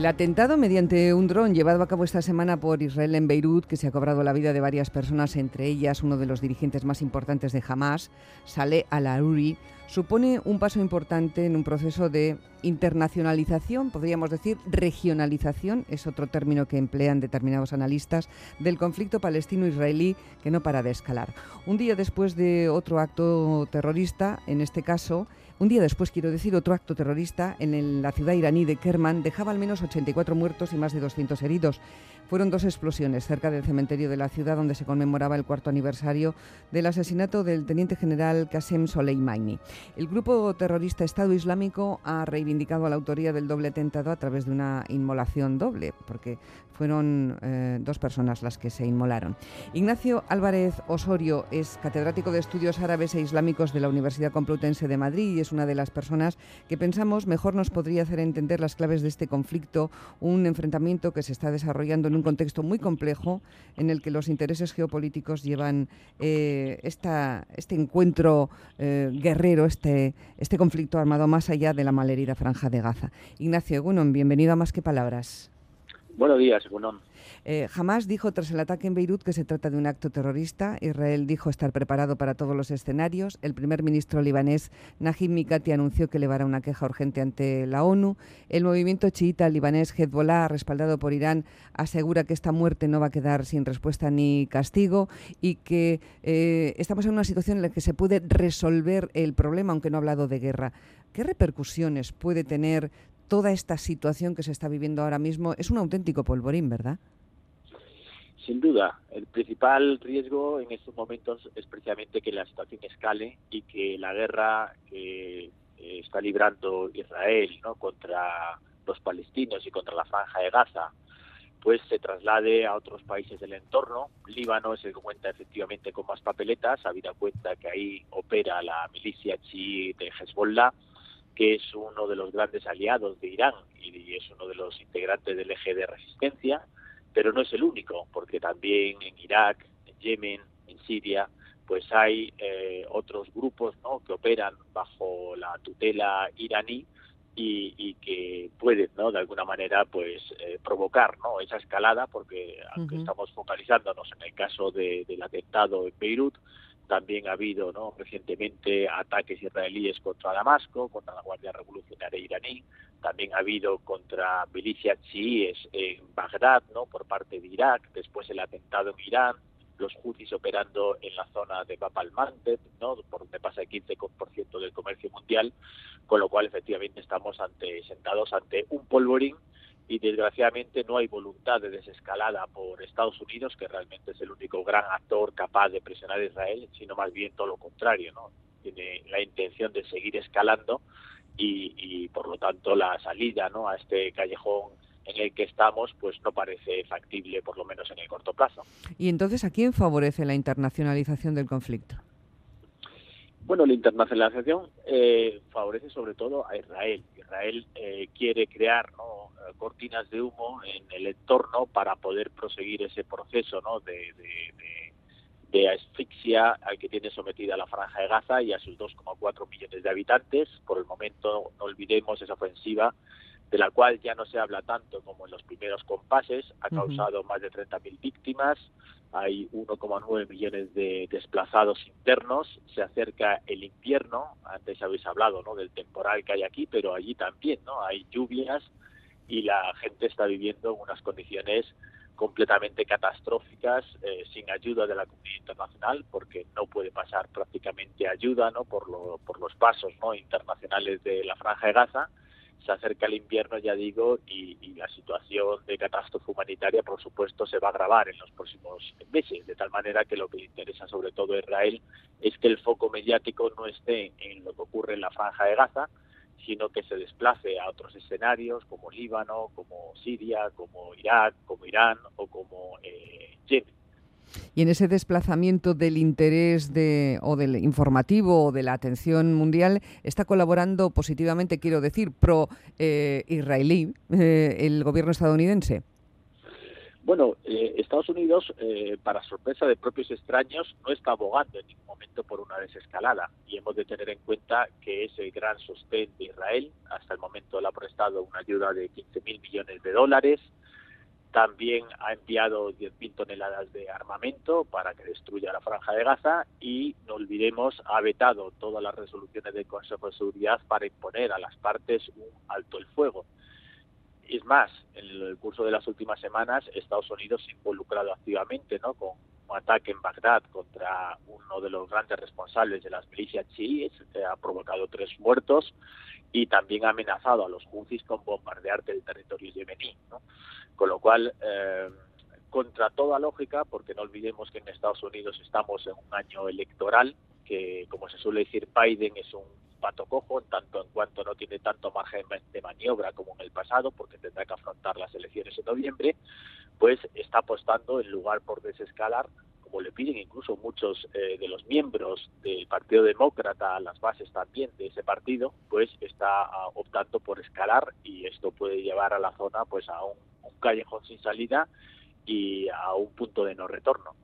El atentado mediante un dron llevado a cabo esta semana por Israel en Beirut, que se ha cobrado la vida de varias personas, entre ellas uno de los dirigentes más importantes de Hamas, Saleh al-Aruri, supone un paso importante en un proceso de internacionalización, podríamos decir regionalización, es otro término que emplean determinados analistas, del conflicto palestino-israelí que no para de escalar. Un día después de otro acto terrorista, en este caso, un día después, quiero decir, otro acto terrorista en la ciudad iraní de Kerman dejaba al menos 84 muertos y más de 200 heridos. Fueron dos explosiones cerca del cementerio de la ciudad donde se conmemoraba el cuarto aniversario del asesinato del teniente general Qasem Soleimani. El grupo terrorista Estado Islámico ha reivindicado la autoría del doble atentado a través de una inmolación doble, porque fueron eh, dos personas las que se inmolaron. Ignacio Álvarez Osorio es catedrático de Estudios Árabes e Islámicos de la Universidad Complutense de Madrid y es una de las personas que pensamos mejor nos podría hacer entender las claves de este conflicto, un enfrentamiento que se está desarrollando en un contexto muy complejo en el que los intereses geopolíticos llevan eh, este encuentro eh, guerrero, este, este conflicto armado más allá de la malherida franja de Gaza. Ignacio bueno, bienvenido a Más que Palabras. Buenos días, Gunón. Eh, jamás dijo tras el ataque en Beirut que se trata de un acto terrorista. Israel dijo estar preparado para todos los escenarios. El primer ministro libanés Najib Mikati anunció que elevará una queja urgente ante la ONU. El movimiento chiita libanés Hezbollah, respaldado por Irán, asegura que esta muerte no va a quedar sin respuesta ni castigo y que eh, estamos en una situación en la que se puede resolver el problema, aunque no ha hablado de guerra. ¿Qué repercusiones puede tener toda esta situación que se está viviendo ahora mismo es un auténtico polvorín, ¿verdad? Sin duda, el principal riesgo en estos momentos es precisamente que la situación escale y que la guerra que está librando Israel contra los palestinos y contra la franja de Gaza pues se traslade a otros países del entorno. Líbano es el que cuenta efectivamente con más papeletas, habida cuenta que ahí opera la milicia chií de Hezbollah que es uno de los grandes aliados de Irán y es uno de los integrantes del eje de resistencia, pero no es el único, porque también en Irak, en Yemen, en Siria, pues hay eh, otros grupos ¿no? que operan bajo la tutela iraní y, que pueden, ¿no? De alguna manera, pues eh, provocar, ¿no? Esa escalada, porque aunque estamos focalizándonos en el caso del atentado en Beirut, también ha habido ¿no? recientemente ataques israelíes contra Damasco, contra la Guardia Revolucionaria iraní. También ha habido contra milicias chiíes en Bagdad ¿no? por parte de Irak. Después el atentado en Irán. Los houthis operando en la zona de Bab al-Mandeb, ¿no? por donde pasa el 15% del comercio mundial. Con lo cual, efectivamente, estamos ante, sentados ante un polvorín y desgraciadamente no hay voluntad de desescalada por Estados Unidos, que realmente es el único gran actor capaz de presionar a Israel, sino más bien todo lo contrario, ¿no? Tiene la intención de seguir escalando y, por lo tanto la salida, ¿no? A este callejón en el que estamos, pues no parece factible, por lo menos en el corto plazo. ¿Y entonces a quién favorece la internacionalización del conflicto? Bueno, la internacionalización eh, favorece sobre todo a Israel. Israel eh, quiere crear ¿no? Cortinas de humo en el entorno para poder proseguir ese proceso ¿no? de, de, asfixia al que tiene sometida la franja de Gaza y a sus 2,4 millones de habitantes. Por el momento, no olvidemos esa ofensiva de la cual ya no se habla tanto como en los primeros compases, ha causado más de 30.000 víctimas, hay 1,9 millones de desplazados internos, se acerca el invierno, antes habéis hablado ¿no? del temporal que hay aquí, pero allí también no hay lluvias y la gente está viviendo en unas condiciones completamente catastróficas eh, sin ayuda de la comunidad internacional porque no puede pasar prácticamente ayuda por, lo, por los pasos internacionales de la franja de Gaza. Se acerca el invierno, ya digo, y, la situación de catástrofe humanitaria, por supuesto, se va a agravar en los próximos meses, de tal manera que lo que interesa sobre todo a Israel es que el foco mediático no esté en lo que ocurre en la franja de Gaza, sino que se desplace a otros escenarios como Líbano, como Siria, como Irak, como Irán o como eh, Yemen. Y en ese desplazamiento del interés de, o del informativo o de la atención mundial está colaborando positivamente, quiero decir, pro-israelí, eh, el gobierno estadounidense. Bueno, eh, Estados Unidos, eh, para sorpresa de propios extraños, no está abogando en ningún momento por una desescalada y hemos de tener en cuenta que es el gran sostén de Israel. Hasta el momento le ha prestado una ayuda de 15 mil millones de dólares. También ha enviado 10.000 toneladas de armamento para que destruya la franja de Gaza y, no olvidemos, ha vetado todas las resoluciones del Consejo de Seguridad para imponer a las partes un alto el fuego. Es más, en el curso de las últimas semanas, Estados Unidos se ha involucrado activamente ¿no? con un ataque en Bagdad contra uno de los grandes responsables de las milicias chiíes, que ha provocado tres muertos, y también ha amenazado a los Houthis con bombardear el territorio yemení. Con lo cual, eh, contra toda lógica, porque no olvidemos que en Estados Unidos estamos en un año electoral, que como se suele decir, Biden es un pato cojo, en tanto en cuanto no tiene tanto margen de maniobra como en el pasado, porque tendrá que afrontar las elecciones en noviembre, pues está apostando en lugar por desescalar, como le piden incluso muchos eh, de los miembros del Partido Demócrata, las bases también de ese partido, pues está ah, optando por escalar y esto puede llevar a la zona pues a un callejón sin salida y a un punto de no retorno.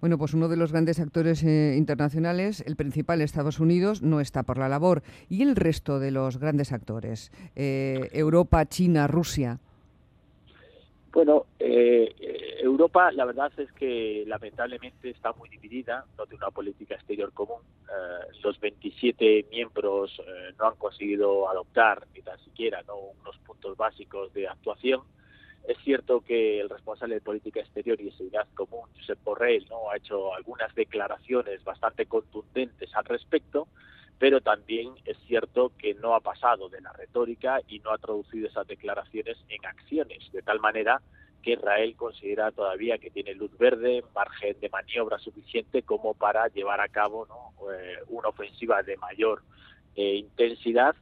Bueno, pues uno de los grandes actores eh, internacionales, el principal Estados Unidos, no está por la labor. ¿Y el resto de los grandes actores? Eh, Europa, China, Rusia. Bueno, eh, Europa la verdad es que lamentablemente está muy dividida, no tiene una política exterior común. los 27 miembros no han conseguido adoptar ni tan siquiera ¿no? unos puntos básicos de actuación es cierto que el responsable de política exterior y seguridad común, Josep Borrell, ¿no? ha hecho algunas declaraciones bastante contundentes al respecto, pero también es cierto que no ha pasado de la retórica y no ha traducido esas declaraciones en acciones, de tal manera que Israel considera todavía que tiene luz verde, margen de maniobra suficiente como para llevar a cabo. Eh, una ofensiva de mayor eh, intensidad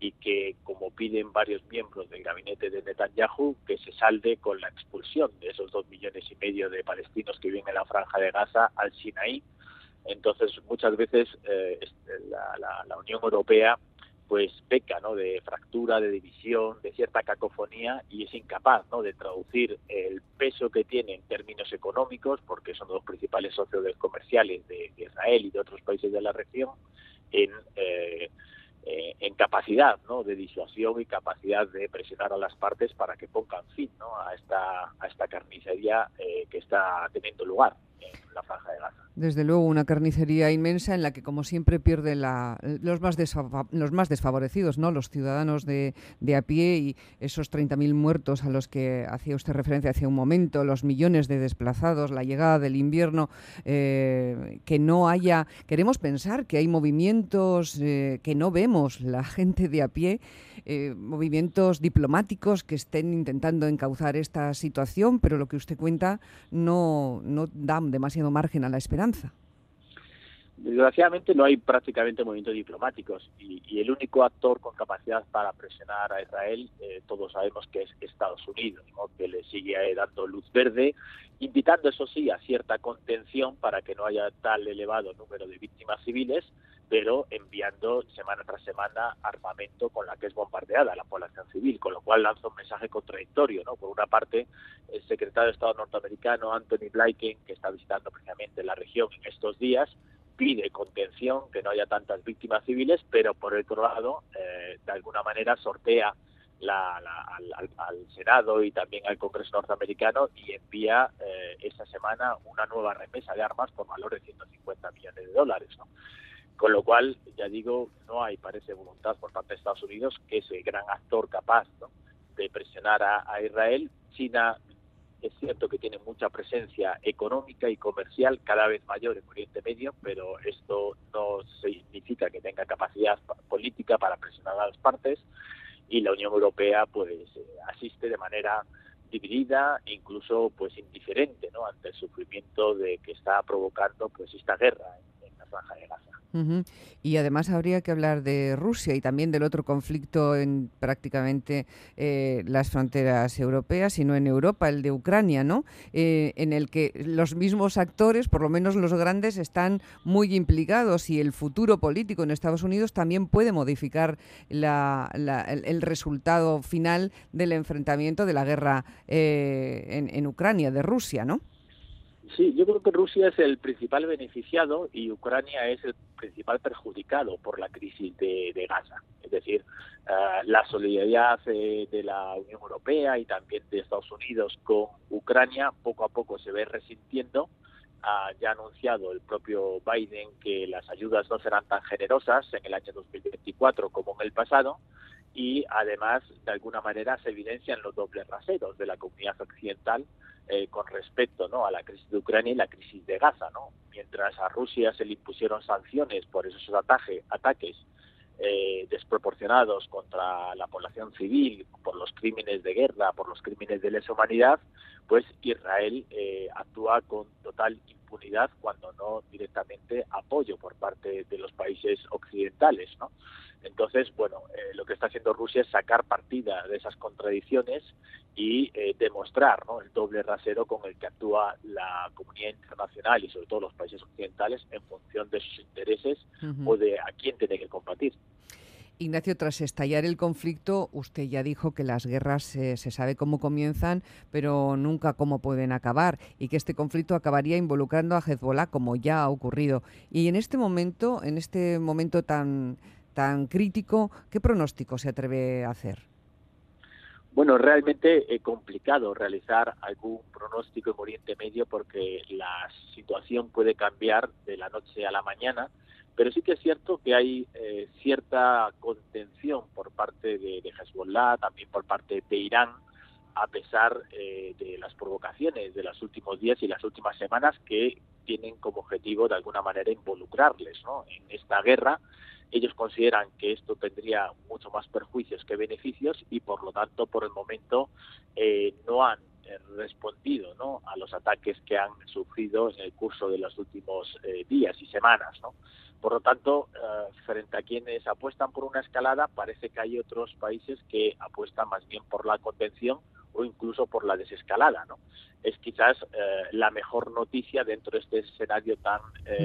y que, como piden varios miembros del gabinete de Netanyahu, que se salde con la expulsión de esos dos millones y medio de palestinos que viven en la franja de Gaza al Sinaí. Entonces, muchas veces eh, la, la, Unión Europea pues peca ¿no? de fractura, de división, de cierta cacofonía y es incapaz ¿no? de traducir el peso que tiene en términos económicos, porque son los principales socios comerciales de, Israel y de otros países de la región, en eh, eh, en capacidad ¿no? de disuasión y capacidad de presionar a las partes para que pongan fin ¿no? a, esta, a esta carnicería eh, que está teniendo lugar la franja de. Desde luego, una carnicería inmensa en la que, como siempre, pierden los, más los más desfavorecidos, ¿no? los ciudadanos de, de a pie y esos 30.000 muertos a los que hacía usted referencia hace un momento, los millones de desplazados, la llegada del invierno, eh, que no haya... Queremos pensar que hay movimientos eh, que no vemos, la gente de a pie, eh, movimientos diplomáticos que estén intentando encauzar esta situación, pero lo que usted cuenta no, no da demasiado margen a la esperanza. Desgraciadamente no hay prácticamente movimientos diplomáticos y, el único actor con capacidad para presionar a Israel, eh, todos sabemos que es Estados Unidos, que le sigue eh, dando luz verde, invitando eso sí a cierta contención para que no haya tal elevado número de víctimas civiles, pero enviando semana tras semana armamento con la que es bombardeada la población civil, con lo cual lanza un mensaje contradictorio. ¿no? Por una parte, el secretario de Estado norteamericano, Anthony Blinken, que está visitando precisamente la región en estos días, pide contención, que no haya tantas víctimas civiles, pero por otro lado, eh, de alguna manera sortea al, Senado y también al Congreso norteamericano y envía eh, esta semana una nueva remesa de armas por valor de 150 millones de dólares. ¿no? Con lo cual, ya digo, no hay, parece, voluntad por parte de Estados Unidos, que es el gran actor capaz de presionar a, Israel. China es cierto que tiene mucha presencia económica y comercial cada vez mayor en Oriente Medio, pero esto no significa que tenga capacidad política para presionar a las partes y la Unión Europea pues eh, asiste de manera dividida e incluso pues indiferente ¿no? ante el sufrimiento de que está provocando pues esta guerra Y además habría que hablar de Rusia y también del otro conflicto en prácticamente eh, las fronteras europeas y no en Europa, el de Ucrania, ¿no? Eh, en el que los mismos actores, por lo menos los grandes, están muy implicados y el futuro político en Estados Unidos también puede modificar el, resultado final del enfrentamiento de la guerra eh, en, en Ucrania, de Rusia, ¿no? Sí, yo creo que Rusia es el principal beneficiado y Ucrania es el principal perjudicado por la crisis de, Gaza. Es decir, eh, la solidaridad eh, de la Unión Europea y también de Estados Unidos con Ucrania poco a poco se ve resintiendo. Ha ya anunciado el propio Biden que las ayudas no serán tan generosas en el año 2024 como en el pasado y además de alguna manera se evidencian los dobles raseros de la comunidad occidental eh, con respecto ¿no? a la crisis de Ucrania y la crisis de Gaza. ¿no? Mientras a Rusia se le impusieron sanciones por esos ataques eh, desproporcionados contra la población civil, por los crímenes de guerra, por los crímenes de lesa humanidad, pues Israel eh, actúa con total impunidad cuando no directamente apoyo por parte de los países occidentales. ¿no? Entonces, bueno, eh, lo que está haciendo Rusia es sacar partida de esas contradicciones y eh, demostrar el doble rasero con el que actúa la comunidad internacional y sobre todo los países occidentales en función de sus intereses o de a quién tiene que combatir. Ignacio, tras estallar el conflicto, usted ya dijo que las guerras eh, se sabe cómo comienzan, pero nunca cómo pueden acabar, y que este conflicto acabaría involucrando a Hezbollah, como ya ha ocurrido. Y en este momento, en este momento tan tan crítico, ¿qué pronóstico se atreve a hacer? Bueno, realmente es complicado realizar algún pronóstico en Oriente Medio porque la situación puede cambiar de la noche a la mañana, pero sí que es cierto que hay eh, cierta contención por parte de, Hezbollah, también por parte de Irán, a pesar eh, de las provocaciones de los últimos días y las últimas semanas que tienen como objetivo de alguna manera involucrarles en esta guerra ellos consideran que esto tendría mucho más perjuicios que beneficios y por lo tanto por el momento eh, no han respondido a los ataques que han sufrido en el curso de los últimos días y semanas. Por lo tanto, frente a quienes apuestan por una escalada, parece que hay otros países que apuestan más bien por la contención o incluso por la desescalada. ¿no? Es quizás la mejor noticia dentro de este escenario tan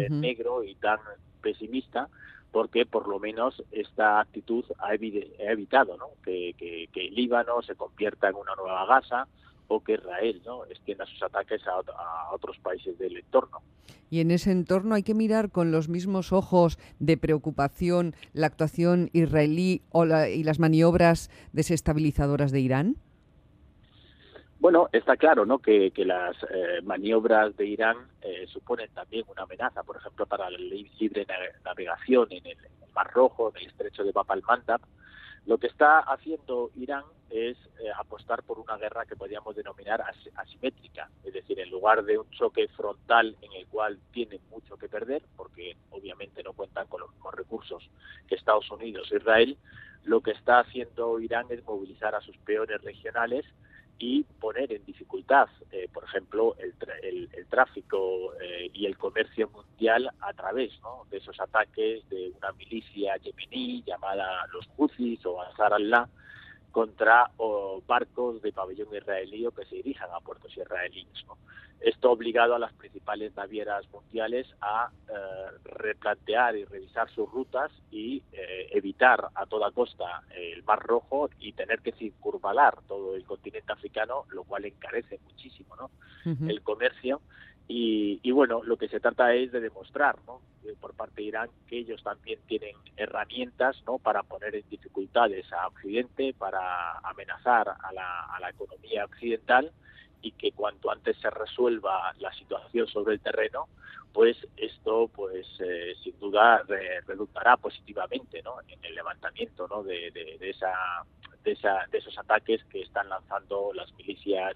negro y tan pesimista porque por lo menos esta actitud ha, evitado que, el Líbano se convierta en una nueva Gaza o que Israel ¿no? extienda sus ataques a, otros países del entorno. Y en ese entorno hay que mirar con los mismos ojos de preocupación la actuación israelí y las maniobras desestabilizadoras de Irán. Bueno, está claro ¿no? que, las eh, maniobras de Irán eh, suponen también una amenaza, por ejemplo, para la libre navegación en el, Mar Rojo, en el estrecho de Bab al-Mandab. Lo que está haciendo Irán es eh, apostar por una guerra que podríamos denominar asimétrica, es decir, en lugar de un choque frontal en el cual tienen mucho que perder, porque obviamente no cuentan con los mismos recursos que Estados Unidos e Israel, lo que está haciendo Irán es movilizar a sus peores regionales y poner en dificultad, eh, por ejemplo, el, el, tráfico eh, y el comercio mundial a través de esos ataques de una milicia yemení llamada los Houthis o Ansar Allah, contra barcos de pabellón israelí o que se dirijan a puertos israelíes. Esto ha obligado a las principales navieras mundiales a eh, replantear y revisar sus rutas y eh, evitar a toda costa el Mar Rojo y tener que circunvalar todo el continente africano, lo cual encarece muchísimo el comercio y, bueno, lo que se trata es de demostrar ¿no? Por parte de Irán que ellos también tienen herramientas ¿no? para poner en dificultades a Occidente, para amenazar a la, a la economía occidental y que cuanto antes se resuelva la situación sobre el terreno, pues esto pues eh, sin duda redundará positivamente ¿no? en el levantamiento ¿no? de, de, esa, de, esa, de esos ataques que están lanzando las milicias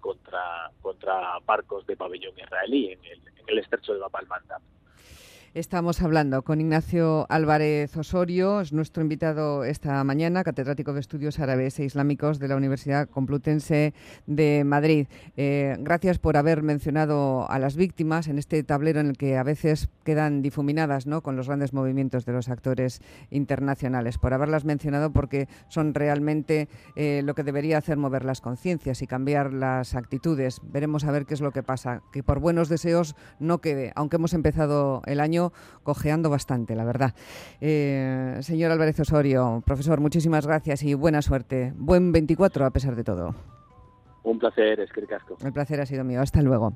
contra, contra barcos de pabellón israelí en el, en el estrecho de Bab al-Mandab. Estamos hablando con Ignacio Álvarez Osorio, es nuestro invitado esta mañana, catedrático de Estudios Árabes e Islámicos de la Universidad Complutense de Madrid. Eh, gracias por haber mencionado a las víctimas en este tablero en el que a veces quedan difuminadas ¿no? con los grandes movimientos de los actores internacionales, por haberlas mencionado porque son realmente eh, lo que debería hacer mover las conciencias y cambiar las actitudes. Veremos a ver qué es lo que pasa, que por buenos deseos no quede, aunque hemos empezado el año cojeando bastante, la verdad. Eh, señor Álvarez Osorio, profesor, muchísimas gracias y buena suerte. Buen 24 a pesar de todo. Un placer, es que El placer ha sido mío. Hasta luego.